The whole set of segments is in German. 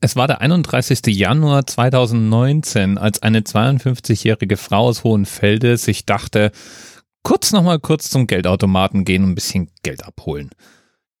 Es war der 31. Januar 2019, als eine 52-jährige Frau aus Hohenfelde sich dachte, kurz nochmal kurz zum Geldautomaten gehen und ein bisschen Geld abholen.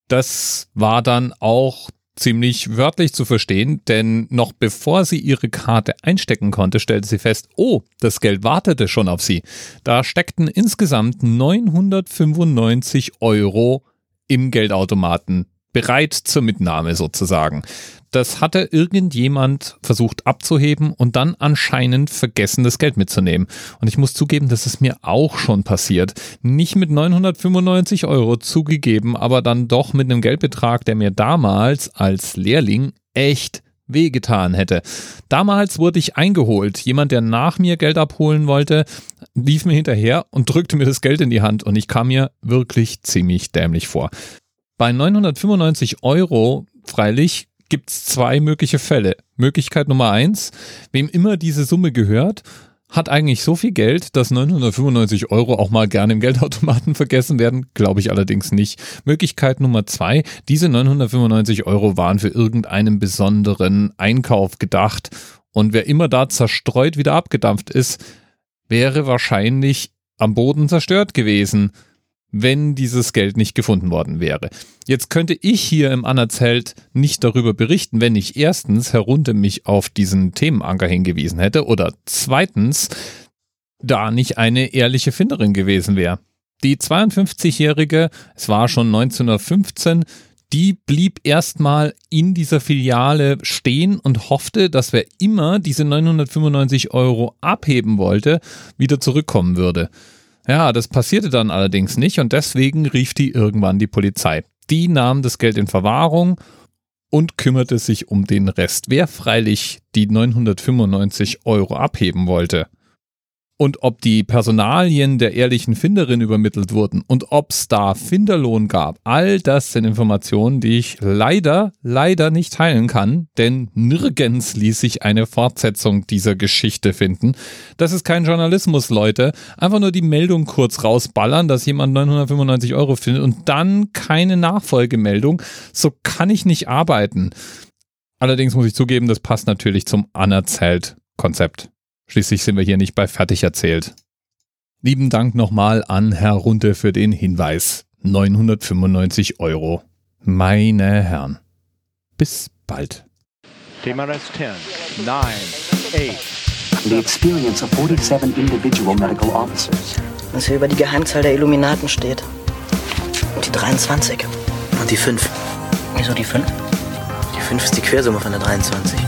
Das war dann auch ziemlich wörtlich zu verstehen, denn noch bevor sie ihre Karte einstecken konnte, stellte sie fest, oh, das Geld wartete schon auf sie. Da steckten insgesamt 995 Euro im Geldautomaten bereit zur Mitnahme sozusagen. Das hatte irgendjemand versucht abzuheben und dann anscheinend vergessen, das Geld mitzunehmen. Und ich muss zugeben, das ist mir auch schon passiert. Nicht mit 995 Euro zugegeben, aber dann doch mit einem Geldbetrag, der mir damals als Lehrling echt wehgetan hätte. Damals wurde ich eingeholt. Jemand, der nach mir Geld abholen wollte, lief mir hinterher und drückte mir das Geld in die Hand und ich kam mir wirklich ziemlich dämlich vor. Bei 995 Euro freilich gibt es zwei mögliche Fälle. Möglichkeit Nummer eins, wem immer diese Summe gehört, hat eigentlich so viel Geld, dass 995 Euro auch mal gerne im Geldautomaten vergessen werden, glaube ich allerdings nicht. Möglichkeit Nummer zwei, diese 995 Euro waren für irgendeinen besonderen Einkauf gedacht und wer immer da zerstreut wieder abgedampft ist, wäre wahrscheinlich am Boden zerstört gewesen wenn dieses Geld nicht gefunden worden wäre. Jetzt könnte ich hier im Anerzelt nicht darüber berichten, wenn ich erstens herunter mich auf diesen Themenanker hingewiesen hätte oder zweitens da nicht eine ehrliche Finderin gewesen wäre. Die 52-Jährige, es war schon 1915, die blieb erstmal in dieser Filiale stehen und hoffte, dass wer immer diese 995 Euro abheben wollte, wieder zurückkommen würde. Ja, das passierte dann allerdings nicht und deswegen rief die irgendwann die Polizei. Die nahm das Geld in Verwahrung und kümmerte sich um den Rest. Wer freilich die 995 Euro abheben wollte, und ob die Personalien der ehrlichen Finderin übermittelt wurden und ob es da Finderlohn gab. All das sind Informationen, die ich leider, leider nicht teilen kann, denn nirgends ließ sich eine Fortsetzung dieser Geschichte finden. Das ist kein Journalismus, Leute. Einfach nur die Meldung kurz rausballern, dass jemand 995 Euro findet und dann keine Nachfolgemeldung. So kann ich nicht arbeiten. Allerdings muss ich zugeben, das passt natürlich zum anerzählt Konzept. Schließlich sind wir hier nicht bei fertig erzählt. Lieben Dank nochmal an Herr Runte für den Hinweis. 995 Euro. Meine Herren. Bis bald. TMRS 10, 9, 8. The experience of 47 individual medical officers. Was hier über die Geheimzahl der Illuminaten steht. Und die 23. Und die 5. Wieso die 5? Die 5 ist die Quersumme von der 23.